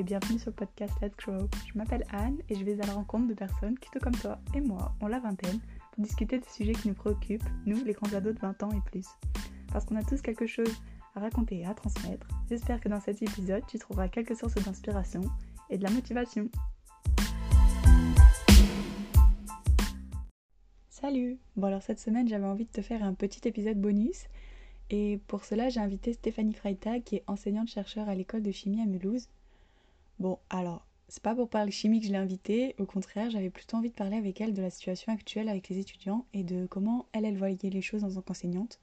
et bienvenue sur le podcast Let's Grow. Je m'appelle Anne et je vais à la rencontre de personnes qui, tout comme toi et moi, ont la vingtaine pour discuter de sujets qui nous préoccupent, nous, les grands ados de 20 ans et plus. Parce qu'on a tous quelque chose à raconter et à transmettre, j'espère que dans cet épisode, tu trouveras quelques sources d'inspiration et de la motivation. Salut Bon alors cette semaine j'avais envie de te faire un petit épisode bonus et pour cela, j'ai invité Stéphanie Freitag, qui est enseignante-chercheur à l'école de chimie à Mulhouse. Bon, alors, c'est pas pour parler chimie que je l'ai invitée, au contraire, j'avais plutôt envie de parler avec elle de la situation actuelle avec les étudiants et de comment elle, elle voyait les choses en tant qu'enseignante.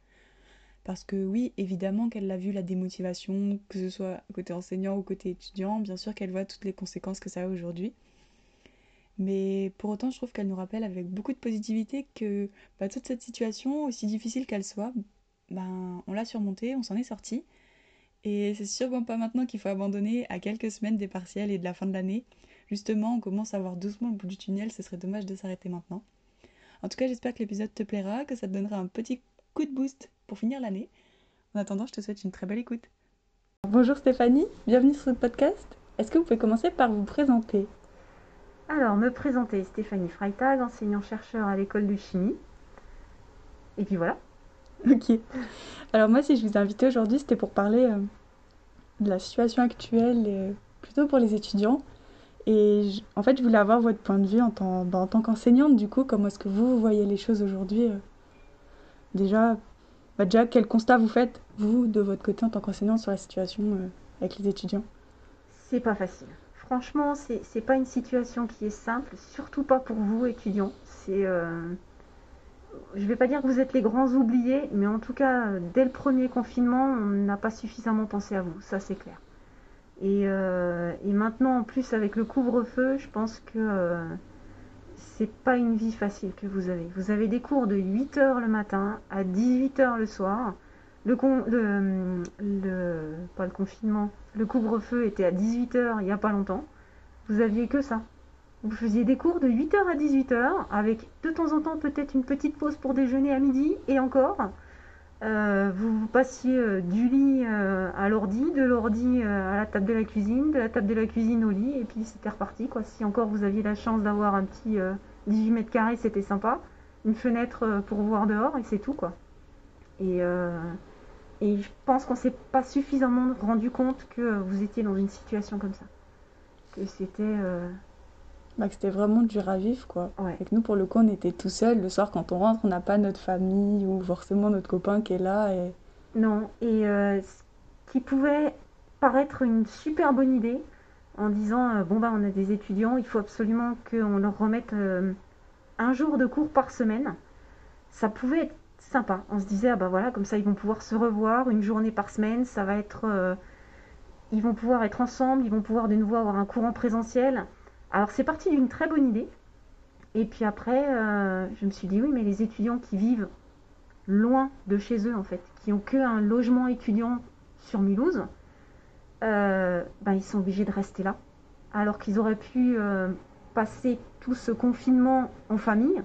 Parce que oui, évidemment qu'elle a vu la démotivation, que ce soit côté enseignant ou côté étudiant, bien sûr qu'elle voit toutes les conséquences que ça a aujourd'hui. Mais pour autant, je trouve qu'elle nous rappelle avec beaucoup de positivité que bah, toute cette situation, aussi difficile qu'elle soit, ben, on l'a surmonté, on s'en est sorti. Et c'est sûrement pas maintenant qu'il faut abandonner à quelques semaines des partiels et de la fin de l'année. Justement, on commence à voir doucement le bout du tunnel, ce serait dommage de s'arrêter maintenant. En tout cas, j'espère que l'épisode te plaira, que ça te donnera un petit coup de boost pour finir l'année. En attendant, je te souhaite une très belle écoute. Bonjour Stéphanie, bienvenue sur ce podcast. Est-ce que vous pouvez commencer par vous présenter? Alors, me présenter, Stéphanie Freitag, enseignant-chercheur à l'école de chimie. Et puis voilà. Ok. Alors moi, si je vous ai invité aujourd'hui, c'était pour parler euh, de la situation actuelle, euh, plutôt pour les étudiants. Et en fait, je voulais avoir votre point de vue en tant, bah, en tant qu'enseignante, du coup, comment est-ce que vous voyez les choses aujourd'hui euh, Déjà, bah, déjà, quel constat vous faites, vous, de votre côté, en tant qu'enseignante, sur la situation avec les étudiants? C'est pas facile. Franchement, c'est pas une situation qui est simple, surtout pas pour vous, étudiants. C'est je ne vais pas dire que vous êtes les grands oubliés, mais en tout cas, dès le premier confinement, on n'a pas suffisamment pensé à vous, ça c'est clair. Et, euh, maintenant, en plus, avec le couvre-feu, je pense que euh, c'est pas une vie facile que vous avez. Vous avez des cours de 8h le matin à 18h le soir. Le, pas le confinement, le couvre-feu était à 18h il n'y a pas longtemps. Vous aviez que ça. Vous faisiez des cours de 8h à 18h, avec de temps en temps peut-être une petite pause pour déjeuner à midi, et encore. Euh, vous, passiez euh, du lit euh, à l'ordi, de l'ordi à la table de la cuisine, de la table de la cuisine au lit, et puis c'était reparti. Quoi. Si encore vous aviez la chance d'avoir un petit 18 mètres carrés, c'était sympa. Une fenêtre pour voir dehors, et c'est tout. quoi. Et, je pense qu'on s'est pas suffisamment rendu compte que vous étiez dans une situation comme ça. Que c'était bah, c'était vraiment dur à vivre, quoi. Et que nous, pour le coup, on était tout seul. Le soir, quand on rentre, on n'a pas notre famille ou forcément notre copain qui est là. Et... Non, et euh, ce qui pouvait paraître une super bonne idée, en disant, euh, bon, bah, on a des étudiants, il faut absolument qu'on leur remette euh, un jour de cours par semaine. Ça pouvait être sympa. On se disait, ah bah voilà, comme ça, ils vont pouvoir se revoir une journée par semaine. Ça va être... ils vont pouvoir être ensemble, ils vont pouvoir de nouveau avoir un cours en présentiel. Alors c'est parti d'une très bonne idée. Et puis après, euh, je me suis dit oui, mais les étudiants qui vivent loin de chez eux, en fait, qui ont qu'un logement étudiant sur Mulhouse, euh, ben, ils sont obligés de rester là. Alors qu'ils auraient pu euh, passer tout ce confinement en famille,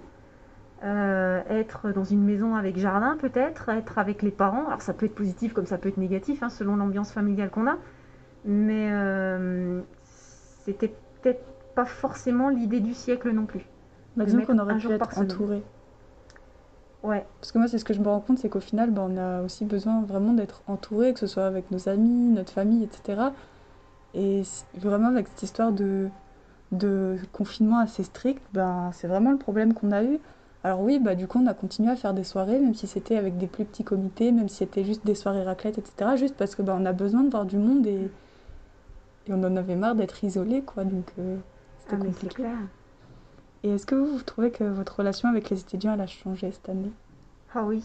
être dans une maison avec jardin peut-être, être avec les parents. Alors ça peut être positif comme ça peut être négatif, hein, selon l'ambiance familiale qu'on a. Mais c'était peut-être pas forcément l'idée du siècle non plus. Bah, disons qu'on aurait pu être entouré. Ouais. Parce que moi, c'est ce que je me rends compte, c'est qu'au final, bah, on a aussi besoin vraiment d'être entouré, que ce soit avec nos amis, notre famille, etc. Et vraiment, avec cette histoire de, de confinement assez strict, ben, c'est vraiment le problème qu'on a eu. Alors oui, bah, du coup, on a continué à faire des soirées, même si c'était avec des plus petits comités, même si c'était juste des soirées raclette, etc. Juste parce que bah, on a besoin de voir du monde et, et on en avait marre d'être isolé, quoi. Donc, euh, c'était ah, compliqué. Et est-ce que vous, trouvez que votre relation avec les étudiants elle a changé cette année? Ah oui,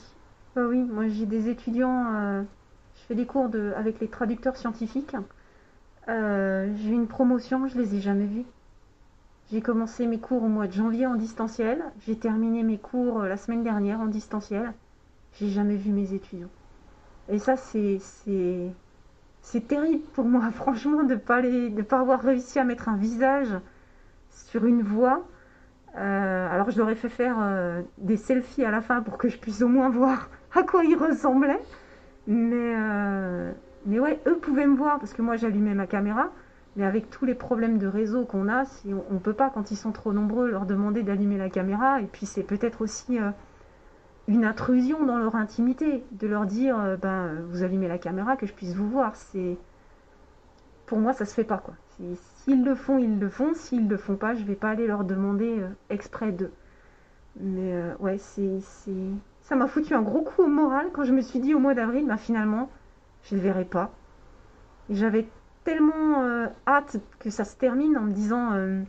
ah oui. Moi j'ai des étudiants, euh, je fais des cours de, avec les traducteurs scientifiques. Euh, j'ai eu une promotion, je les ai jamais vus. J'ai commencé mes cours au mois de janvier en distanciel. J'ai terminé mes cours euh, la semaine dernière en distanciel. J'ai jamais vu mes étudiants. Et ça, c'est c'est terrible pour moi, franchement, de pas de pas avoir réussi à mettre un visage sur une voix. Euh, alors je leur ai fait faire euh, des selfies à la fin pour que je puisse au moins voir à quoi ils ressemblaient. Mais, euh, mais ouais, eux pouvaient me voir parce que moi j'allumais ma caméra. Mais avec tous les problèmes de réseau qu'on a, si on ne peut pas, quand ils sont trop nombreux, leur demander d'allumer la caméra. Et puis c'est peut-être aussi une intrusion dans leur intimité, de leur dire, ben, vous allumez la caméra, que je puisse vous voir. C'est Pour moi, ça se fait pas. quoi. S'ils le font, ils le font. S'ils le font pas, je vais pas aller leur demander euh, exprès d'eux. Mais ouais, c'est, ça m'a foutu un gros coup au moral quand je me suis dit au mois d'avril, ben, finalement, je ne le verrai pas. J'avais tellement euh, hâte que ça se termine en me disant euh,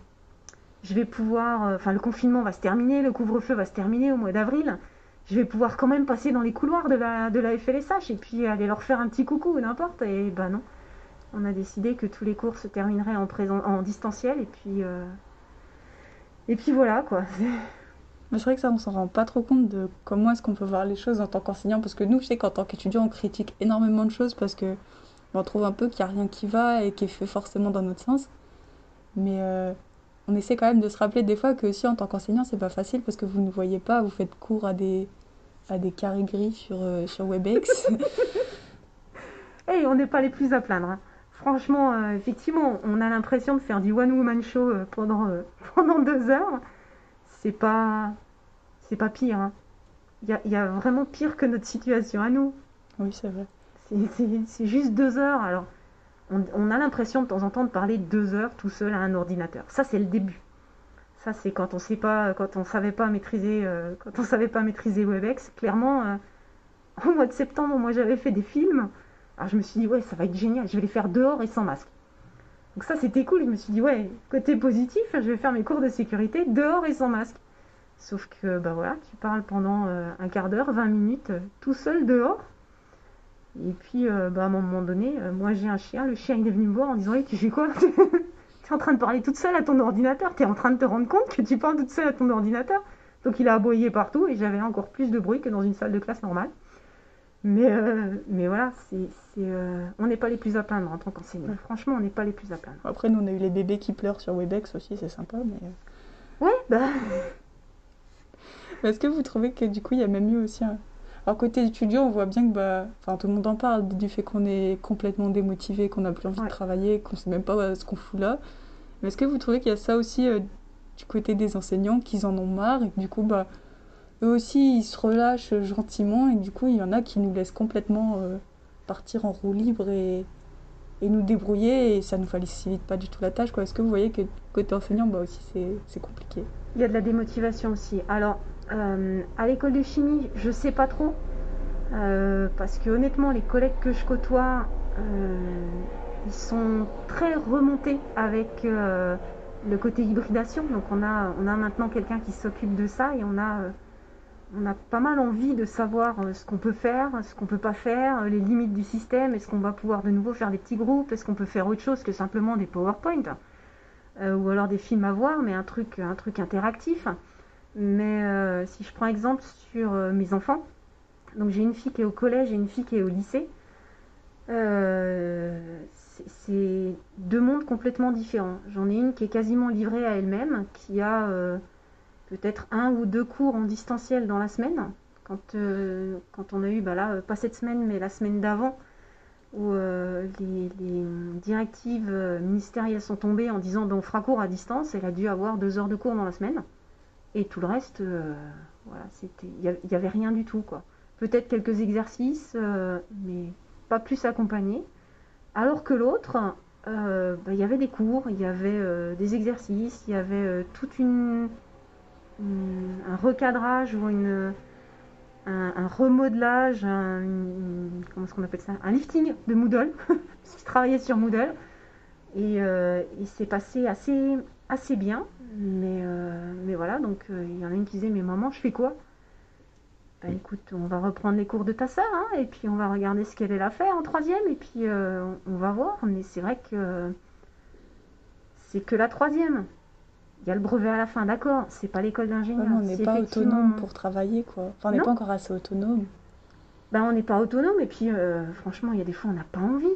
je vais pouvoir, euh, enfin le confinement va se terminer, le couvre-feu va se terminer au mois d'avril, je vais pouvoir quand même passer dans les couloirs de la, de la FLSH et puis aller leur faire un petit coucou ou n'importe. Et ben non, on a décidé que tous les cours se termineraient en, présent, en distanciel et puis, et puis voilà quoi. Mais c'est vrai que ça, on s'en rend pas trop compte de comment est-ce qu'on peut voir les choses en tant qu'enseignant. Parce que nous, je sais qu'en tant qu'étudiant, on critique énormément de choses parce que on trouve un peu qu'il n'y a rien qui va et qui est fait forcément dans notre sens. Mais euh, on essaie quand même de se rappeler des fois que aussi en tant qu'enseignant, c'est pas facile parce que vous ne voyez pas, vous faites cours à des, à des carrés gris sur, euh, sur WebEx. hey, on n'est pas les plus à plaindre. Hein. Franchement, euh, effectivement, on a l'impression de faire du one-woman show pendant, pendant deux heures. C'est pas, c'est pas pire. Hein. Il y, y a vraiment pire que notre situation à nous. Oui, c'est vrai. C'est juste deux heures. Alors, on, a l'impression de temps en temps de parler deux heures tout seul à un ordinateur. Ça, c'est le début. Ça, c'est quand on sait pas, quand on savait pas maîtriser, euh, quand on savait pas maîtriser WebEx. Clairement, euh, au mois de septembre, moi, j'avais fait des films. Alors, je me suis dit, ouais, ça va être génial. Je vais les faire dehors et sans masque. Donc ça, c'était cool. Je me suis dit, ouais, côté positif, je vais faire mes cours de sécurité dehors et sans masque. Sauf que, bah voilà, tu parles pendant euh, un quart d'heure, 20 minutes, tout seul dehors. Et puis, euh, bah, à un moment donné, euh, moi j'ai un chien, le chien il est venu me voir en disant hey, Tu fais quoi? Tu es en train de parler toute seule à ton ordinateur, tu es en train de te rendre compte que tu parles toute seule à ton ordinateur. Donc il a aboyé partout et j'avais encore plus de bruit que dans une salle de classe normale. Mais, euh, mais voilà, c'est, on n'est pas les plus à plaindre en tant qu'enseignant. Franchement, on n'est pas les plus à plaindre. Après, nous on a eu les bébés qui pleurent sur Webex aussi, c'est sympa. Mais... Ouais, bah. Est-ce que vous trouvez que du coup il y a même eu aussi un, alors côté étudiant, on voit bien que bah, tout le monde en parle du fait qu'on est complètement démotivé, qu'on n'a plus envie de travailler, qu'on ne sait même pas ce qu'on fout là. Mais est-ce que vous trouvez qu'il y a ça aussi euh, du côté des enseignants, qu'ils en ont marre et que du coup, bah, eux aussi, ils se relâchent gentiment et du coup, il y en a qui nous laissent complètement euh, partir en roue libre et, et, nous débrouiller et ça ne nous facilite pas du tout la tâche. Est-ce que vous voyez que côté enseignant, bah aussi, c'est compliqué? Il y a de la démotivation aussi. Alors, euh, à l'école de chimie, je sais pas trop. Euh, parce que honnêtement, les collègues que je côtoie, ils sont très remontés avec le côté hybridation. Donc on a, on a maintenant quelqu'un qui s'occupe de ça et on a, on a pas mal envie de savoir ce qu'on peut faire, ce qu'on peut pas faire, les limites du système. Est-ce qu'on va pouvoir de nouveau faire des petits groupes Est-ce qu'on peut faire autre chose que simplement des PowerPoint Ou alors des films à voir, mais un truc, un truc interactif. Mais euh, si je prends exemple sur euh, mes enfants, donc j'ai une fille qui est au collège et une fille qui est au lycée, euh, c'est deux mondes complètement différents. J'en ai une qui est quasiment livrée à elle-même, qui a peut-être un ou deux cours en distanciel dans la semaine. Quand, quand on a eu, bah là, pas cette semaine, mais la semaine d'avant, où les, les, directives ministérielles sont tombées en disant ben, on fera cours à distance, elle a dû avoir deux heures de cours dans la semaine. Et tout le reste, euh, voilà, il n'y avait rien du tout, quoi. Peut-être quelques exercices, euh, mais pas plus accompagnés. Alors que l'autre, euh, bah, il y avait des cours, il y avait des exercices, il y avait toute une, un recadrage ou un, remodelage, un, appelle ça, un lifting de Moodle, parce qu'il travaillait sur Moodle. Et il s'est passé assez, assez bien. Mais, euh, voilà, donc euh, il y en a une qui disait Mais maman, je fais quoi? Bah écoute, on va reprendre les cours de ta sœur, hein, et puis on va regarder ce qu'elle a fait en troisième, et puis euh, on va voir. Mais c'est vrai que c'est que la troisième. Il y a le brevet à la fin, d'accord, c'est pas l'école d'ingénieur. on n'est pas autonome pour travailler, quoi. Enfin, on n'est pas encore assez autonome. Ben, on n'est pas autonome, et puis franchement, il y a des fois, on n'a pas envie.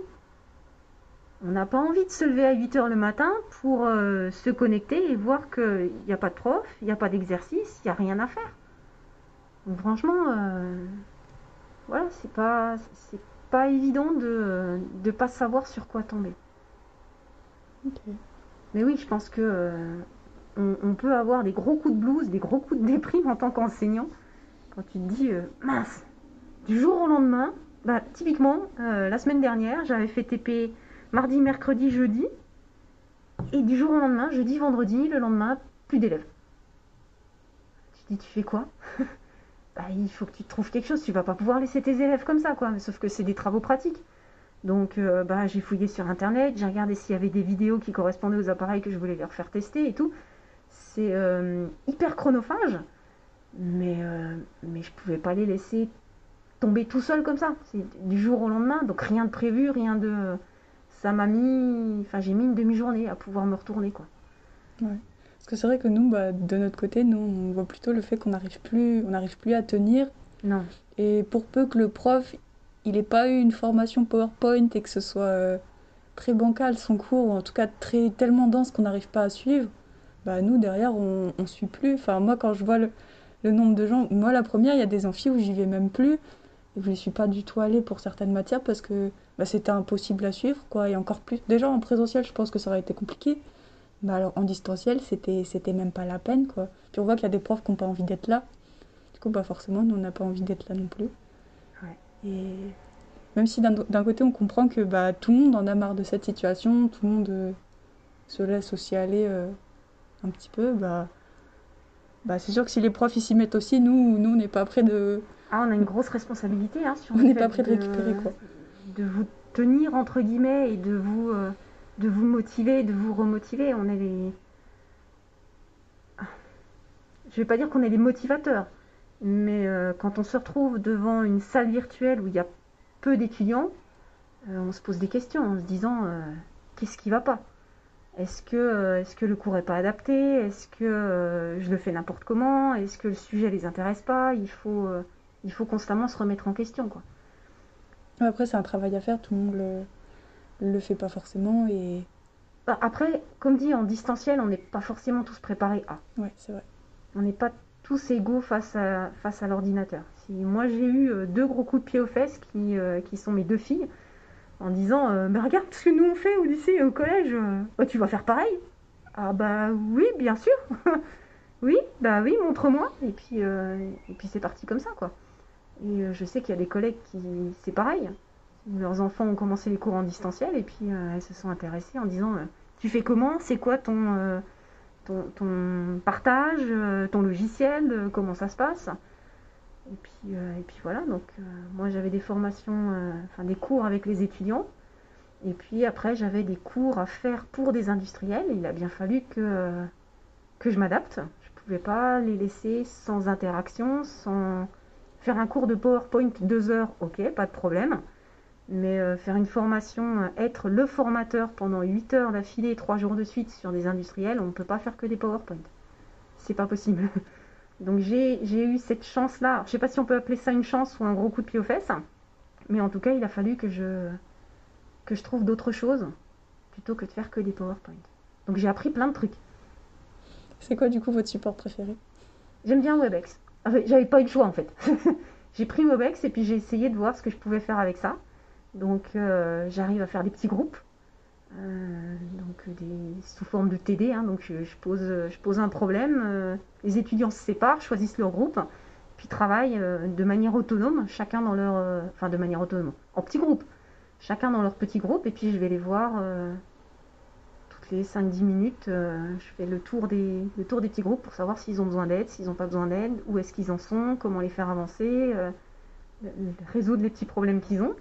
On n'a pas envie de se lever à 8 heures le matin pour euh, se connecter et voir qu'il n'y a pas de prof, il n'y a pas d'exercice, il n'y a rien à faire. Donc franchement, euh, voilà, c'est pas, c'est pas évident de ne pas savoir sur quoi tomber. Mais oui, je pense que on, peut avoir des gros coups de blues, des gros coups de déprime en tant qu'enseignant. Quand tu te dis, euh, mince, du jour au lendemain, bah, typiquement, euh, la semaine dernière, j'avais fait TP mardi, mercredi, jeudi. Et du jour au lendemain, jeudi, vendredi, le lendemain, plus d'élèves. Tu te dis, tu fais quoi? Bah, Il faut que tu trouves quelque chose. Tu vas pas pouvoir laisser tes élèves comme ça, quoi. Sauf que c'est des travaux pratiques. Donc euh, bah, j'ai fouillé sur internet, j'ai regardé s'il y avait des vidéos qui correspondaient aux appareils que je voulais leur faire tester et tout. C'est euh, hyper chronophage, mais, euh, mais je pouvais pas les laisser tomber tout seul comme ça. C'est du jour au lendemain, donc rien de prévu, rien de. Ça m'a mis. Enfin, j'ai mis une demi-journée à pouvoir me retourner, quoi. Ouais. Parce que c'est vrai que nous, bah, de notre côté, nous, on voit plutôt le fait qu'on n'arrive plus, on n'arrive plus à tenir. Non. Et pour peu que le prof, il n'ait pas eu une formation PowerPoint et que ce soit euh, très bancal son cours, ou en tout cas très, tellement dense qu'on n'arrive pas à suivre, bah nous derrière on ne suit plus. Enfin moi quand je vois le, nombre de gens, moi la première il y a des amphis où j'y vais même plus et je ne suis pas du tout allée pour certaines matières parce que bah, c'était impossible à suivre quoi et encore plus. Déjà en présentiel je pense que ça aurait été compliqué. Mais alors en distanciel c'était c'était même pas la peine quoi. Puis on voit qu'il y a des profs qui n'ont pas envie d'être là. Du coup bah forcément nous on n'a pas envie d'être là non plus. Et même si d'un côté on comprend que bah, tout le monde en a marre de cette situation, tout le monde euh, se laisse aussi aller euh, un petit peu, bah, bah, c'est sûr que si les profs s'y mettent aussi, nous, nous on n'est pas prêt de. Ah, on a une grosse responsabilité hein, On n'est pas prêt de, récupérer quoi. De vous tenir entre guillemets et de vous, euh, de vous motiver, de vous remotiver. On est les. Je vais pas dire qu'on est les motivateurs, mais euh, quand on se retrouve devant une salle virtuelle où il y a peu d'étudiants, euh, on se pose des questions en se disant qu'est-ce qui va pas? Est-ce que, est que le cours n'est pas adapté? Est-ce que je le fais n'importe comment? Est-ce que le sujet les intéresse pas? Il faut, il faut constamment se remettre en question. Quoi. Après, c'est un travail à faire, tout le monde le, le fait pas forcément. Et... Bah, après, comme dit, en distanciel, on n'est pas forcément tous préparés à. Ouais, c'est vrai. On n'est pas tous égaux face à, face à l'ordinateur. Si, moi, j'ai eu euh, deux gros coups de pied aux fesses qui, euh, qui sont mes deux filles en disant euh, Mais regarde ce que nous on fait au lycée et au collège, oh, tu vas faire pareil? Ah, bah oui, bien sûr Oui, bah oui, montre-moi Et puis, et puis c'est parti comme ça, quoi. Et je sais qu'il y a des collègues qui. C'est pareil. Leurs enfants ont commencé les cours en distanciel et puis elles se sont intéressées en disant Tu fais comment? C'est quoi ton ton, partage, euh, ton logiciel, euh, comment ça se passe? Et puis, euh, et puis voilà, donc moi j'avais des formations, enfin des cours avec les étudiants. Et puis après j'avais des cours à faire pour des industriels. Il a bien fallu que, que je m'adapte. Je ne pouvais pas les laisser sans interaction, sans faire un cours de PowerPoint deux heures, ok, pas de problème. Mais euh, faire une formation, euh, être le formateur pendant 8 heures d'affilée, 3 jours de suite sur des industriels, on ne peut pas faire que des PowerPoint. C'est pas possible. Donc j'ai eu cette chance-là. Je ne sais pas si on peut appeler ça une chance ou un gros coup de pied aux fesses. Mais en tout cas, il a fallu que je, que je trouve d'autres choses plutôt que de faire que des PowerPoint. Donc j'ai appris plein de trucs. C'est quoi du coup votre support préféré? J'aime bien Webex. J'avais pas eu le choix en fait. j'ai pris Webex et puis j'ai essayé de voir ce que je pouvais faire avec ça. Donc euh, j'arrive à faire des petits groupes, euh, donc sous forme de TD. Hein. donc je, pose, je pose un problème, euh, les étudiants se séparent, choisissent leur groupe, puis travaillent de manière autonome, chacun dans leur, enfin de manière autonome, en petits groupes, chacun dans leur petit groupe, et puis je vais les voir toutes les 5-10 minutes. je fais des, le tour des petits groupes pour savoir s'ils ont besoin d'aide, s'ils n'ont pas besoin d'aide, où est-ce qu'ils en sont, comment les faire avancer, résoudre les petits problèmes qu'ils ont.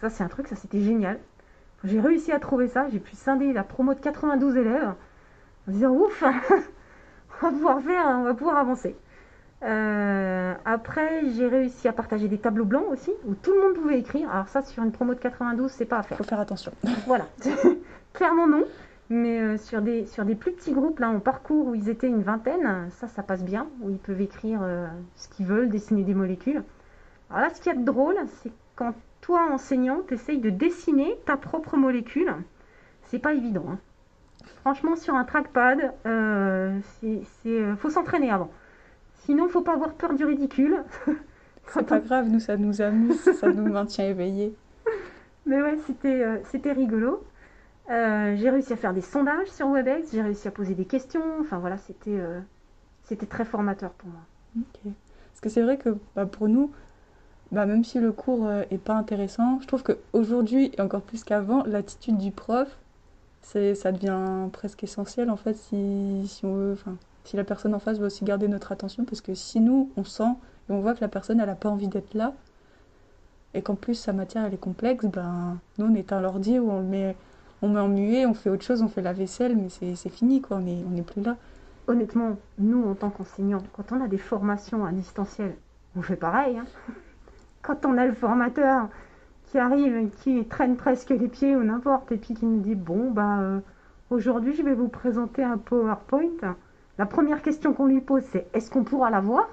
Ça, c'est un truc, ça c'était génial. J'ai réussi à trouver ça, j'ai pu scinder la promo de 92 élèves en disant ouf, on va pouvoir faire, on va pouvoir avancer. Euh, après, j'ai réussi à partager des tableaux blancs aussi, où tout le monde pouvait écrire. Alors ça, sur une promo de 92, c'est pas à faire. Faut faire attention. voilà, clairement non. Mais euh, sur, des, sur des plus petits groupes, là, en parcours où ils étaient une vingtaine, ça, ça passe bien, où ils peuvent écrire euh, ce qu'ils veulent, dessiner des molécules. Alors là, ce qu'il y a de drôle, c'est quand toi, enseignant, tu essayes de dessiner ta propre molécule. C'est pas évident. Hein. Franchement, sur un trackpad, euh, c'est, euh, faut s'entraîner avant. Sinon, faut pas avoir peur du ridicule. C'est pas grave, nous, ça nous amuse, ça nous maintient éveillés. Mais ouais, c'était, euh, c'était rigolo. Euh, j'ai réussi à faire des sondages sur WebEx, j'ai réussi à poser des questions. Enfin voilà, c'était c'était très formateur pour moi. Ok. Parce que c'est vrai que bah, pour nous, bah, même si le cours euh, est pas intéressant, je trouve qu'aujourd'hui, et encore plus qu'avant, l'attitude du prof, ça devient presque essentiel en fait si, si on veut, si la personne en face veut aussi garder notre attention, parce que si nous, on sent et on voit que la personne, elle n'a pas envie d'être là, et qu'en plus sa matière, elle est complexe, ben, nous, on éteint l'ordi ou on le met, on met en muet, on fait autre chose, on fait la vaisselle, mais c'est, c'est fini, quoi, on n'est on est plus là. Honnêtement, nous, en tant qu'enseignants, quand on a des formations à distanciel, on fait pareil. hein. Quand on a le formateur qui arrive qui traîne presque les pieds ou n'importe, et puis qui nous dit Bon, bah, euh, aujourd'hui, je vais vous présenter un PowerPoint. La première question qu'on lui pose, c'est Est-ce qu'on pourra l'avoir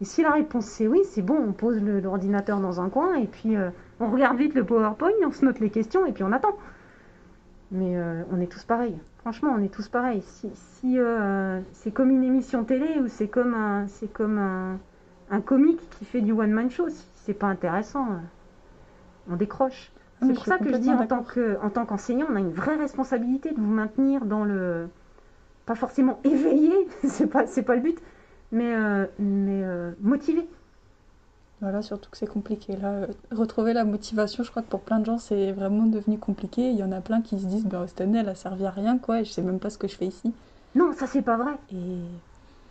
Et si la réponse c'est oui, c'est bon, on pose l'ordinateur dans un coin, et puis euh, on regarde vite le PowerPoint, on se note les questions, et puis on attend. Mais euh, on est tous pareils. Franchement, on est tous pareils. Si, si, c'est comme une émission télé ou c'est comme un, comme un, comique qui fait du one man show, c'est pas intéressant, euh, on décroche. C'est pour ça que je dis en tant que, en tant qu'enseignant, on a une vraie responsabilité de vous maintenir dans le, pas forcément éveillé, c'est pas, c'est pas le but, mais, euh, mais euh, motivé. Voilà, surtout que c'est compliqué. Là, euh, retrouver la motivation, je crois que pour plein de gens, c'est vraiment devenu compliqué. Il y en a plein qui se disent, bah, cette année, elle a servi à rien, quoi, et je sais même pas ce que je fais ici. Non, ça c'est pas vrai. Et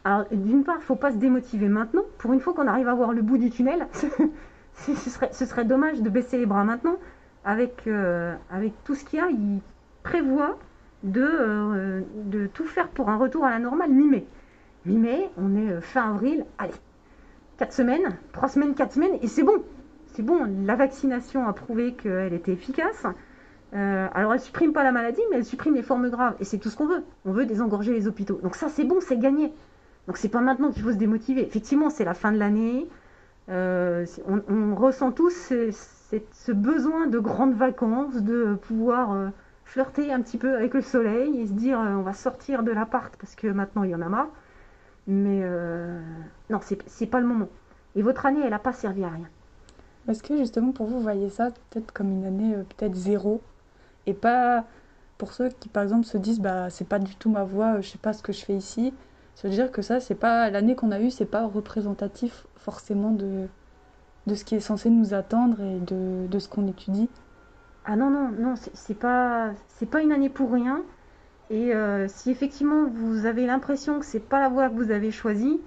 Alors, d'une part, faut pas se démotiver maintenant. Pour une fois qu'on arrive à voir le bout du tunnel, ce serait, dommage de baisser les bras maintenant. Avec, euh, tout ce qu'il y a, il prévoit de, euh, de tout faire pour un retour à la normale mi-mai. Mi-mai, on est euh, fin avril, allez, 4 semaines, 3 semaines, 4 semaines, et c'est bon. C'est bon, la vaccination a prouvé qu'elle était efficace. Alors elle supprime pas la maladie, mais elle supprime les formes graves, et c'est tout ce qu'on veut. On veut désengorger les hôpitaux. Donc ça c'est bon, c'est gagné. Donc c'est pas maintenant qu'il faut se démotiver. Effectivement, c'est la fin de l'année. Euh, on, ressent tous ce, besoin de grandes vacances, de pouvoir euh, flirter un petit peu avec le soleil et se dire euh, on va sortir de l'appart parce que maintenant il y en a marre. Mais euh, non, c'est pas le moment. Et votre année, elle n'a pas servi à rien. est-ce que justement pour vous, vous voyez ça peut-être comme une année peut-être zéro, et pas pour ceux qui par exemple se disent, bah, c'est pas du tout ma euh, je sais pas ce que je fais ici, se dire que ça, c'est pas l'année qu'on a eue, c'est pas représentatif forcément de, de ce qui est censé nous attendre et de, de ce qu'on étudie. Ah non, non, non, c'est pas, pas une année pour rien. Et euh, si effectivement vous avez l'impression que c'est pas la voie que vous avez choisie,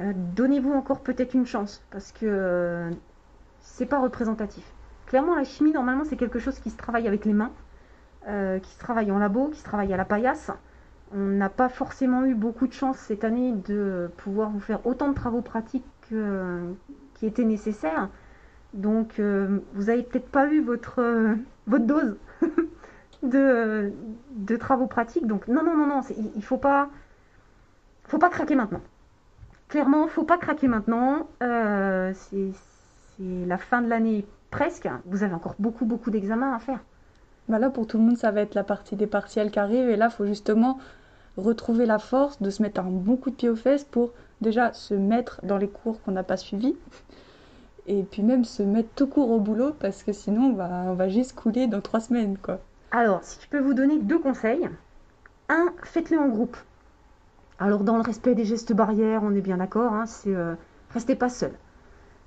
euh, donnez-vous encore peut-être une chance parce que euh, c'est pas représentatif. Clairement, la chimie, normalement, c'est quelque chose qui se travaille avec les mains, euh, qui se travaille en labo, qui se travaille à la paillasse. On n'a pas forcément eu beaucoup de chance cette année de pouvoir vous faire autant de travaux pratiques qui étaient nécessaires. Donc, euh, vous avez peut-être pas eu votre, euh, votre dose de, de travaux pratiques. Donc, non, non, non, non, il il faut pas, faut pas craquer maintenant. Clairement, faut pas craquer maintenant. Euh, c'est c'est la fin de l'année presque. Vous avez encore beaucoup, beaucoup d'examens à faire. Bah là, pour tout le monde, ça va être la partie des partiels qui arrive. Et là, il faut justement retrouver la force de se mettre un bon coup de pied aux fesses pour déjà se mettre dans les cours qu'on n'a pas suivis. Et puis même se mettre tout court au boulot parce que sinon, on va, on juste couler dans trois semaines, quoi. Alors, si je peux vous donner deux conseils. Un, faites-le en groupe. Alors, dans le respect des gestes barrières, on est bien d'accord, hein, c'est euh, restez pas seul.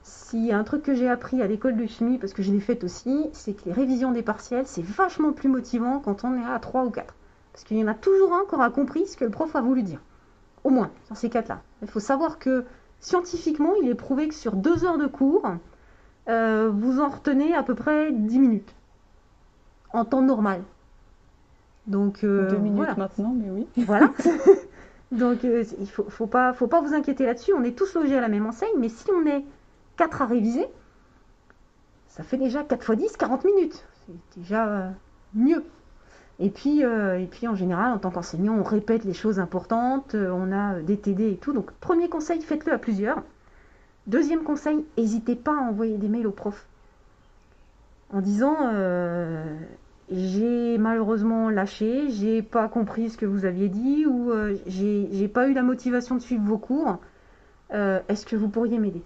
Si un truc que j'ai appris à l'école de chimie, parce que je l'ai fait aussi, c'est que les révisions des partiels, c'est vachement plus motivant quand on est à 3 ou 4. Parce qu'il y en a toujours un qui aura compris ce que le prof a voulu dire. Au moins, sur ces quatre-là. Il faut savoir que scientifiquement, il est prouvé que sur deux heures de cours, euh, vous en retenez à peu près 10 minutes. En temps normal. Donc, euh, Deux minutes voilà. maintenant, mais oui. Voilà. Donc, euh, il faut, faut pas, faut pas vous inquiéter là-dessus. On est tous logés à la même enseigne, mais si on est 4 à réviser, ça fait déjà 4 x 10, 40 minutes. C'est déjà euh, mieux. Et puis, euh, et puis, en général, en tant qu'enseignant, on répète les choses importantes, euh, on a euh, des TD et tout. Donc, premier conseil, faites-le à plusieurs. Deuxième conseil, n'hésitez pas à envoyer des mails au prof. En disant, j'ai malheureusement lâché, j'ai pas compris ce que vous aviez dit ou j'ai pas eu la motivation de suivre vos cours. Est-ce que vous pourriez m'aider?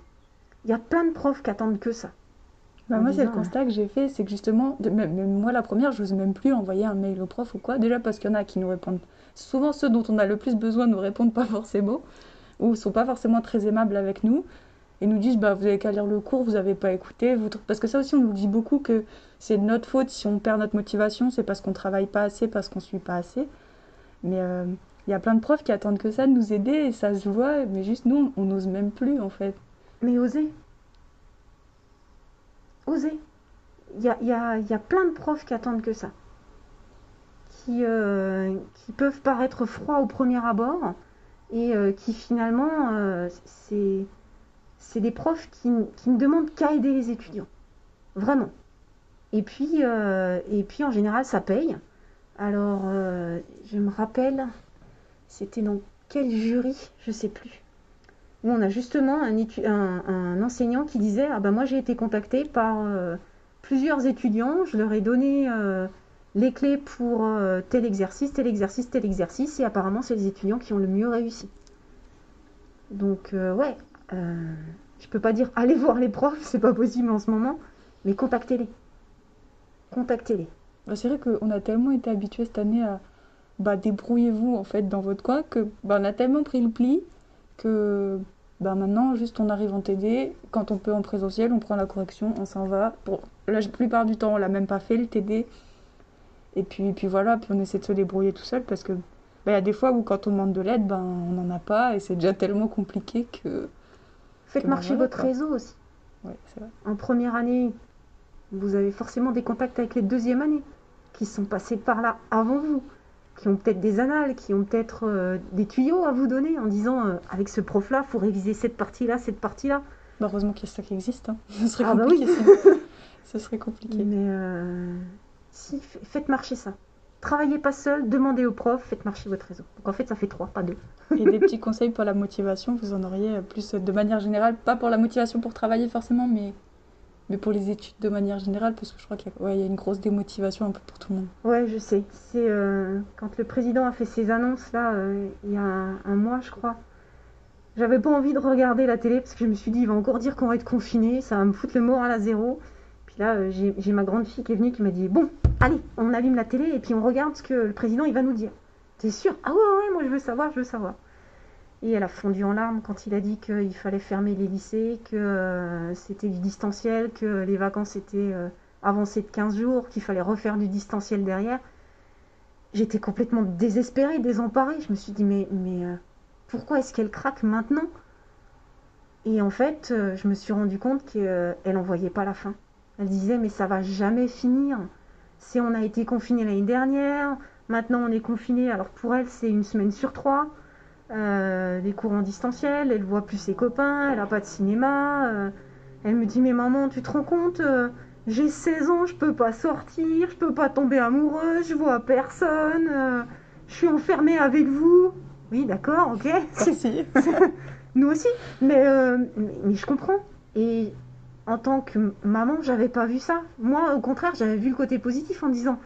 Il y a plein de profs qui attendent que ça. Bah, en moi, c'est le disant, constat que j'ai fait, c'est que justement, de- même, même moi la première, je n'ose même plus envoyer un mail au prof ou quoi. Déjà parce qu'il y en a qui nous répondent. Souvent, ceux dont on a le plus besoin nous répondent pas forcément, ou sont pas forcément très aimables avec nous, et nous disent bah, vous avez qu'à lire le cours, vous n'avez pas écouté. Vous... Parce que ça aussi, on nous dit beaucoup que c'est de notre faute si on perd notre motivation, c'est parce qu'on travaille pas assez, parce qu'on suit pas assez. Mais euh, il y a plein de profs qui attendent que ça de nous aider, et ça se voit, mais juste nous, on n'ose même plus en fait. Mais osez. Il y a, plein de profs qui attendent que ça. Qui, euh, peuvent paraître froids au premier abord et euh, qui finalement, euh, c'est, des profs qui, ne demandent qu'à aider les étudiants. Vraiment. Et puis, en général, ça paye. Alors, je me rappelle, c'était dans quel jury, je sais plus où on a justement un, enseignant qui disait Ah ben moi j'ai été contacté par euh, plusieurs étudiants, je leur ai donné euh, les clés pour euh, tel exercice, tel exercice, tel exercice, et apparemment c'est les étudiants qui ont le mieux réussi. Donc ouais, je peux pas dire allez voir les profs, c'est pas possible en ce moment, mais contactez-les. Contactez-les. Bah, c'est vrai qu'on a tellement été habitués cette année à bah, débrouillez-vous en fait dans votre coin que bah, on a tellement pris le pli que bah, maintenant juste on arrive en TD. Quand on peut en présentiel, on prend la correction, on s'en va. Pour la plupart du temps, on l'a même pas fait le TD. Et puis, puis voilà, puis on essaie de se débrouiller tout seul parce que bah, il y a des fois où quand on demande de l'aide, ben, on n'en a pas et c'est déjà tellement compliqué que. Faites Que ben marcher voilà, votre quoi. réseau aussi. Ouais, c'est vrai. En première année, vous avez forcément des contacts avec les deuxièmes années qui sont passés par là avant vous, qui ont peut-être des annales, qui ont peut-être euh, des tuyaux à vous donner en disant euh, avec ce prof-là, faut réviser cette partie-là, cette partie-là. Bah, heureusement qu'il y a ça qui existe. hein. Ce serait Ah bah compliqué oui. sinon. Ce serait compliqué. Mais euh, si, faites marcher ça. Travaillez pas seul, demandez au prof, faites marcher votre réseau. Donc en fait, ça fait trois, pas deux. Et des petits conseils pour la motivation, vous en auriez plus de manière générale, pas pour la motivation pour travailler forcément, mais, mais pour les études de manière générale, parce que je crois qu'il y, a- une grosse démotivation un peu pour tout le monde. Ouais, je sais. C'est euh, quand le président a fait ses annonces là, euh, il y a un, mois, je crois. J'avais pas envie de regarder la télé parce que je me suis dit, il va encore dire qu'on va être confiné, ça va me foutre le moral à zéro. Puis là, euh, j'ai ma grande fille qui est venue qui m'a dit, bon, allez, on allume la télé et puis on regarde ce que le président il va nous dire. T'es sûr? Ah ouais, ouais, moi je veux savoir, je veux savoir. Et elle a fondu en larmes quand il a dit qu'il fallait fermer les lycées, que euh, c'était du distanciel, que les vacances étaient euh, avancées de 15 jours, qu'il fallait refaire du distanciel derrière. J'étais complètement désespérée, désemparée. Je me suis dit, mais, euh, pourquoi est-ce qu'elle craque maintenant? Et en fait, je me suis rendu compte qu'elle n'en voyait pas la fin. Elle disait, mais ça va jamais finir. Si on a été confiné l'année dernière, maintenant on est confiné, alors pour elle, c'est une semaine sur trois. Euh, des cours en distanciel, elle voit plus ses copains, elle n'a pas de cinéma. euh, elle me dit, mais maman, tu te rends compte euh, j'ai 16 ans, je peux pas sortir, je peux pas tomber amoureuse, je vois personne, euh, je suis enfermée avec vous. Oui, d'accord, ok. Merci. Nous aussi, mais, mais, mais je comprends. Et en tant que maman, j'avais pas vu ça. Moi, au contraire, j'avais vu le côté positif en disant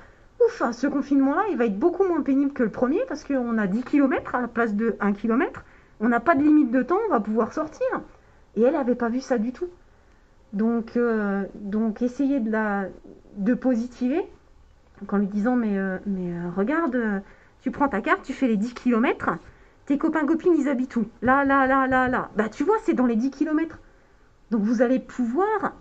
Hein, ce confinement-là, il va être beaucoup moins pénible que le premier parce qu'on a 10 km à la place de 1 km. On n'a pas de limite de temps, on va pouvoir sortir. Et elle n'avait pas vu ça du tout. Donc, euh, donc essayer de la de positiver en lui disant mais, euh, mais euh, regarde, tu prends ta carte, tu fais les 10 km, tes copains copines ils habitent où? Là, là, là, là, là. Bah tu vois, c'est dans les 10 km. Donc vous allez pouvoir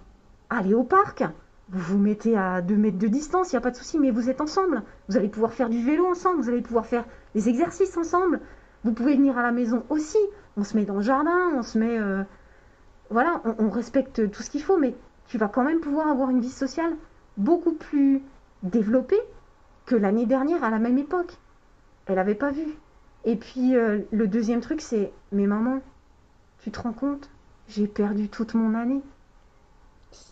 aller au parc. Vous vous mettez à 2 mètres de distance, il n'y a pas de souci, mais vous êtes ensemble. Vous allez pouvoir faire du vélo ensemble, vous allez pouvoir faire des exercices ensemble. Vous pouvez venir à la maison aussi. On se met dans le jardin, on se met... euh, voilà, on, respecte tout ce qu'il faut, mais tu vas quand même pouvoir avoir une vie sociale beaucoup plus développée que l'année dernière à la même époque. Elle n'avait pas vu. Et puis euh, le deuxième truc, c'est mais maman, tu te rends compte J'ai perdu toute mon année.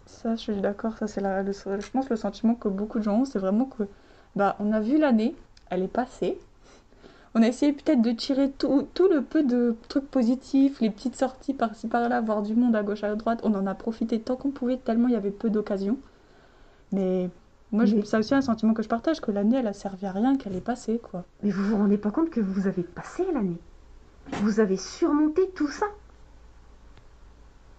Ça, je suis d'accord. Ça, c'est la, le- je pense le sentiment que beaucoup de gens ont, c'est vraiment que, bah, on a vu l'année, elle est passée. On a essayé peut-être de tirer tout, tout le peu de trucs positifs, les petites sorties par-ci par-là, voir du monde à gauche à droite. On en a profité tant qu'on pouvait, tellement il y avait peu d'occasions. Mais moi, je- Mais- c'est aussi un sentiment que je partage, que l'année, elle a servi à rien, qu'elle est passée, quoi. Mais vous vous rendez pas compte que vous avez passé l'année? Vous avez surmonté tout ça?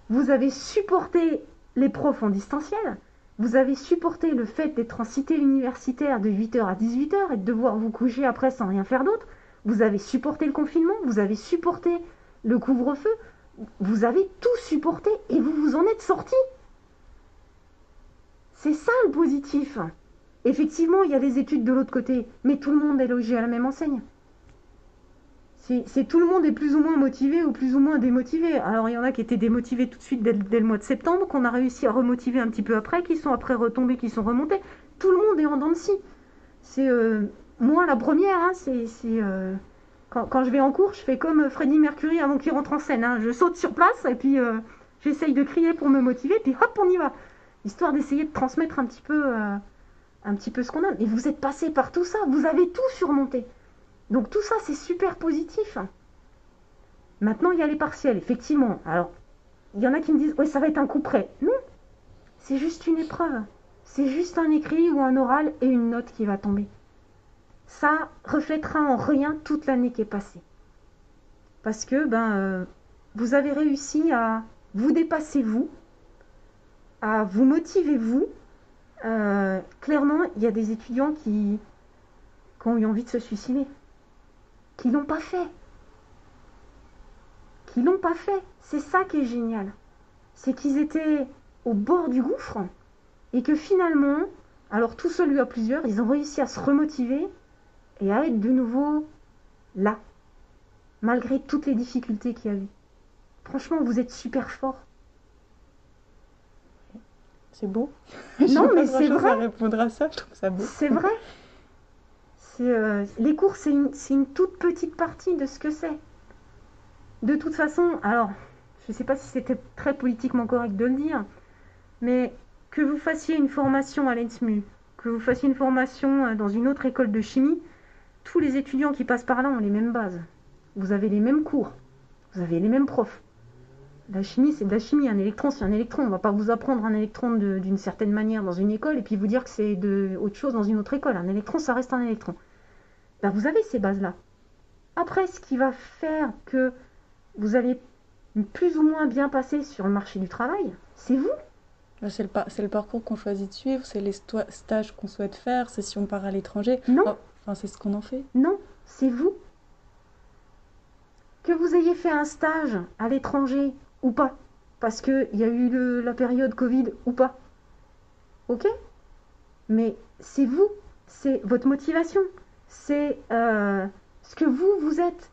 Vous avez supporté les profs en distanciel. Vous avez supporté le fait d'être en cité universitaire de 8h à 18h et de devoir vous coucher après sans rien faire d'autre. Vous avez supporté le confinement, vous avez supporté le couvre-feu, vous avez tout supporté et vous vous en êtes sorti. C'est ça le positif. Effectivement, il y a des études de l'autre côté, mais tout le monde est logé à la même enseigne. C'est tout le monde est plus ou moins motivé ou plus ou moins démotivé. Alors il y en a qui étaient démotivés tout de suite dès, le mois de septembre, qu'on a réussi à remotiver un petit peu après, qui sont après retombés, qui sont remontés. Tout le monde est en dents de scie. C'est euh, moi la première, hein, c'est euh, quand, je vais en cours, je fais comme Freddie Mercury avant qu'il rentre en scène. Hein. Je saute sur place et puis euh, j'essaye de crier pour me motiver, puis hop, on y va. Histoire d'essayer de transmettre un petit peu, un petit peu ce qu'on a. Et vous êtes passé par tout ça, vous avez tout surmonté. Donc tout ça, c'est super positif. Maintenant, il y a les partiels, effectivement. Alors, il y en a qui me disent, oui, ça va être un coup près. Non, c'est juste une épreuve. C'est juste un écrit ou un oral et une note qui va tomber. Ça reflètera en rien toute l'année qui est passée. Parce que ben, euh, vous avez réussi à vous dépasser vous, à vous motiver vous. Euh, clairement, il y a des étudiants qui ont eu envie de se suicider qui l'ont pas fait. Qui l'ont pas fait. C'est ça qui est génial. C'est qu'ils étaient au bord du gouffre et que finalement, alors tout seul à plusieurs, ils ont réussi à se remotiver et à être de nouveau là, malgré toutes les difficultés qu'il y a eu. Franchement, vous êtes super fort. C'est beau. Non, mais c'est vrai. répondre à ça, ça beau. C'est vrai. Euh, les cours, c'est une, toute petite partie de ce que c'est. De toute façon, alors, je ne sais pas si c'était très politiquement correct de le dire, mais que vous fassiez une formation à l'ENSMU, que vous fassiez une formation euh, dans une autre école de chimie, tous les étudiants qui passent par là ont les mêmes bases. Vous avez les mêmes cours, vous avez les mêmes profs. La chimie, c'est de la chimie. Un électron, c'est un électron. On ne va pas vous apprendre un électron d'une certaine manière dans une école et puis vous dire que c'est autre chose dans une autre école. Un électron, ça reste un électron. Ben, vous avez ces bases-là. Après, ce qui va faire que vous allez plus ou moins bien passer sur le marché du travail, c'est vous. Ben, c'est le, le, parcours qu'on choisit de suivre, c'est les stages qu'on souhaite faire, c'est si on part à l'étranger. Non. enfin, c'est ce qu'on en fait. Non, c'est vous. Que vous ayez fait un stage à l'étranger ou pas, parce qu'il y a eu la période Covid ou pas. Ok? Mais c'est vous, c'est votre motivation, c'est euh, ce que vous, vous êtes.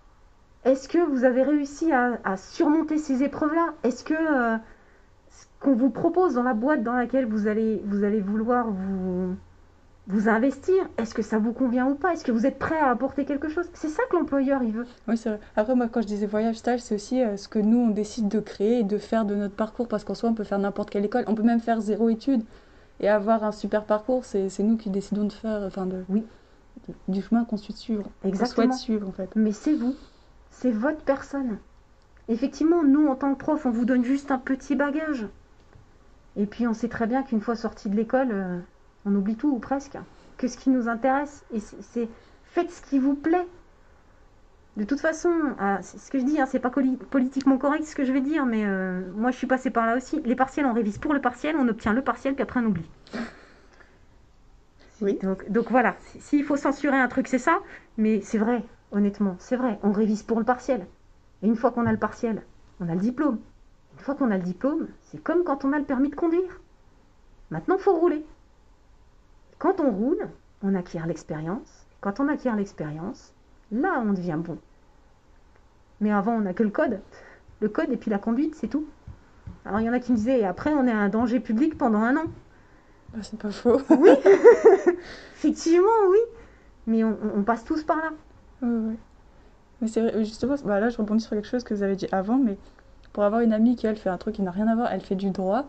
Est-ce que vous avez réussi à, surmonter ces épreuves-là? Est-ce que euh, ce qu'on vous propose dans la boîte dans laquelle vous allez, vous allez vouloir vous, vous investir, est-ce que ça vous convient ou pas? Est-ce que vous êtes prêt à apporter quelque chose? C'est ça que l'employeur, il veut. Oui, c'est vrai. Après, moi, quand je disais voyage stage, c'est aussi euh, ce que nous, on décide de créer et de faire de notre parcours. Parce qu'en soi, on peut faire n'importe quelle école. On peut même faire zéro étude et avoir un super parcours. C'est nous qui décidons de faire. Enfin, de... Oui du chemin qu'on souhaite suivre. Exactement. suivre en fait. Mais c'est vous, c'est votre personne. Effectivement, nous en tant que prof, on vous donne juste un petit bagage. Et puis on sait très bien qu'une fois sorti de l'école, euh, on oublie tout ou presque. Que ce qui nous intéresse, et c'est faites ce qui vous plaît. De toute façon, ah, c'est ce que je dis, hein, c'est pas politiquement correct ce que je vais dire, mais euh, moi je suis passée par là aussi. Les partiels, on révise pour le partiel, on obtient le partiel, puis après on oublie. Oui. Donc, voilà, s'il faut censurer un truc, c'est ça. Mais c'est vrai, honnêtement, c'est vrai. On révise pour le partiel. Et une fois qu'on a le partiel, on a le diplôme. Une fois qu'on a le diplôme, c'est comme quand on a le permis de conduire. Maintenant, il faut rouler. Quand on roule, on acquiert l'expérience. Quand on acquiert l'expérience, là, on devient bon. Mais avant, on n'a que le code. Le code et puis la conduite, c'est tout. Alors, il y en a qui me disaient, après, on est un danger public pendant un an. Ah, c'est pas faux. Oui, effectivement, oui. Mais on, passe tous par là. Oui, oui. Mais c'est vrai, justement, bah là, je rebondis sur quelque chose que vous avez dit avant, mais pour avoir une amie qui, elle, fait un truc qui n'a rien à voir, elle fait du droit,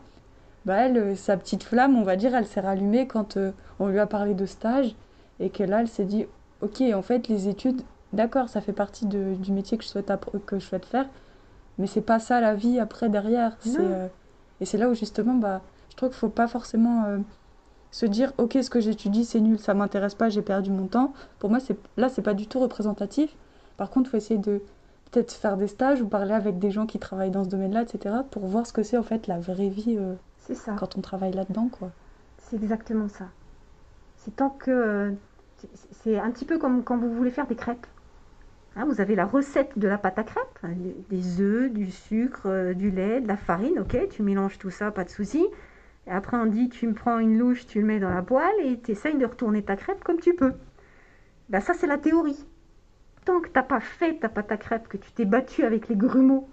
bah elle, euh, sa petite flamme, on va dire, elle s'est rallumée quand euh, on lui a parlé de stage, et que là, elle s'est dit, ok, en fait, les études, d'accord, ça fait partie de, du métier que je souhaite, que je souhaite faire, mais c'est pas ça la vie après, derrière. Euh, et c'est là où, justement, bah trouve qu'il faut pas forcément euh, se dire ok ce que j'étudie c'est nul, ça m'intéresse pas, j'ai perdu mon temps. Pour moi c'est là c'est pas du tout représentatif. Par contre il faut essayer de peut-être faire des stages ou parler avec des gens qui travaillent dans ce domaine-là, etc. pour voir ce que c'est en fait la vraie vie. Euh. C'est ça. quand on travaille là-dedans, quoi. C'est exactement ça. C'est tant que. C'est un petit peu comme quand vous voulez faire des crêpes. Hein, vous avez la recette de la pâte à crêpes, hein, des œufs, du sucre, euh, du lait, de la farine, ok, tu mélanges tout ça, pas de souci. Et après on dit tu me prends une louche, tu le mets dans la poêle et tu essayes de retourner ta crêpe comme tu peux. Ben, ça c'est la théorie. Tant que t'as pas fait ta pâte à crêpes, que tu t'es battu avec les grumeaux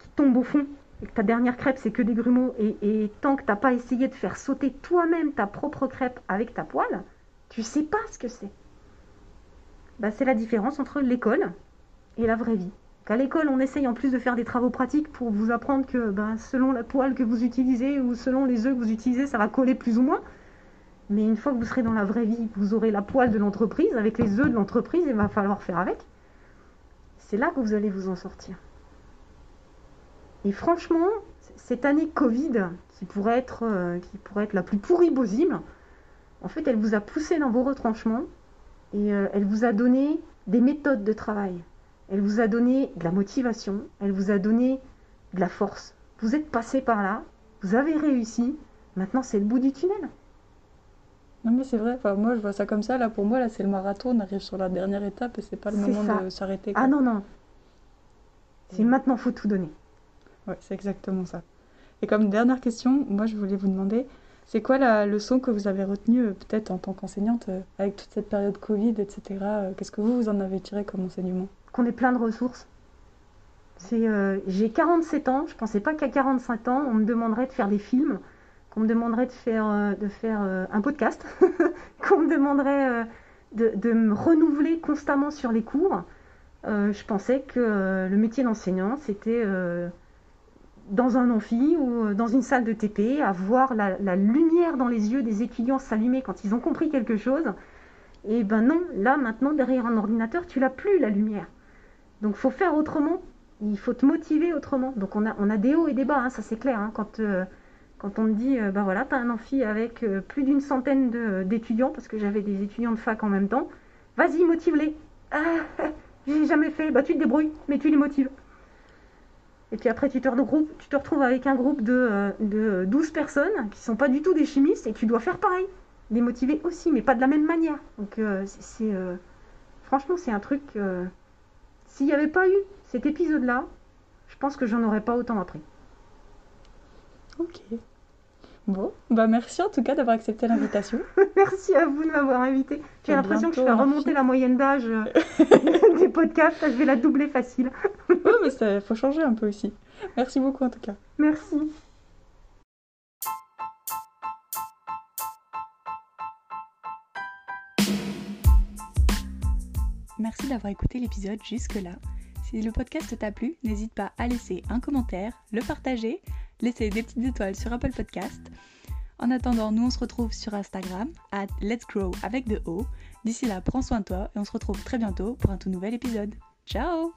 qui tombent au fond, ta dernière crêpe c'est que des grumeaux, et, tant que t'as pas essayé de faire sauter toi-même ta propre crêpe avec ta poêle, tu sais pas ce que c'est. Bah, c'est la différence entre l'école et la vraie vie. Qu'à l'école, on essaye en plus de faire des travaux pratiques pour vous apprendre que bah, selon la poêle que vous utilisez ou selon les œufs que vous utilisez, ça va coller plus ou moins. Mais une fois que vous serez dans la vraie vie, vous aurez la poêle de l'entreprise, avec les œufs de l'entreprise, il va falloir faire avec. C'est là que vous allez vous en sortir. Et franchement, cette année Covid, qui pourrait être, euh, qui pourrait être la plus pourrie possible, en fait, elle vous a poussé dans vos retranchements et euh, elle vous a donné des méthodes de travail. Elle vous a donné de la motivation, elle vous a donné de la force. Vous êtes passé par là, vous avez réussi, maintenant c'est le bout du tunnel. Non mais c'est vrai, enfin, moi je vois ça comme ça, là pour moi là c'est le marathon, on arrive sur la dernière étape et c'est pas le moment ça. de s'arrêter. Ah non, non. C'est maintenant, faut tout donner. Ouais, c'est exactement ça. Et comme dernière question, moi je voulais vous demander, c'est quoi la leçon que vous avez retenue euh, peut-être en tant qu'enseignante euh, avec toute cette période Covid, etc. euh, Qu'est-ce que vous, vous en avez tiré comme enseignement? Qu'on ait plein de ressources. J'ai 47 ans, je pensais pas qu'à 45 ans, on me demanderait de faire des films, qu'on me demanderait de faire, de faire un podcast, qu'on me demanderait de, me renouveler constamment sur les cours. Je pensais que le métier d'enseignant, c'était dans un amphi ou euh, dans une salle de TP, à voir la, la lumière dans les yeux des étudiants s'allumer quand ils ont compris quelque chose. Et ben non, là maintenant, derrière un ordinateur, tu l'as plus la lumière. Donc faut faire autrement, il faut te motiver autrement. Donc on a, des hauts et des bas, hein, ça c'est clair. hein. quand, euh, quand on te dit, euh, ben voilà, tu as un amphi avec plus d'une centaine d'étudiants, parce que j'avais des étudiants de fac en même temps, vas-y, motive-les. Ah, j'ai jamais fait, bah tu te débrouilles, mais tu les motives. Et puis après, tu te, retrouves avec un groupe de, euh, de 12 personnes qui sont pas du tout des chimistes, et tu dois faire pareil. Les motiver aussi, mais pas de la même manière. Donc euh, c'est... euh, franchement, c'est un truc... euh, s'il n'y avait pas eu cet épisode-là, je pense que j'en aurais pas autant appris. Ok. Bon, bah merci en tout cas d'avoir accepté l'invitation. Merci à vous de m'avoir invité. J'ai À l'impression que je fais remonter la moyenne d'âge euh, des podcasts. Je vais la doubler facile. Ouais, mais ça faut changer un peu aussi. Merci beaucoup en tout cas. Merci. Merci d'avoir écouté l'épisode jusque-là. Si le podcast t'a plu, n'hésite pas à laisser un commentaire, le partager, laisser des petites étoiles sur Apple Podcast. En attendant, nous on se retrouve sur Instagram, at Let's Grow avec de O. D'ici là, prends soin de toi et on se retrouve très bientôt pour un tout nouvel épisode. Ciao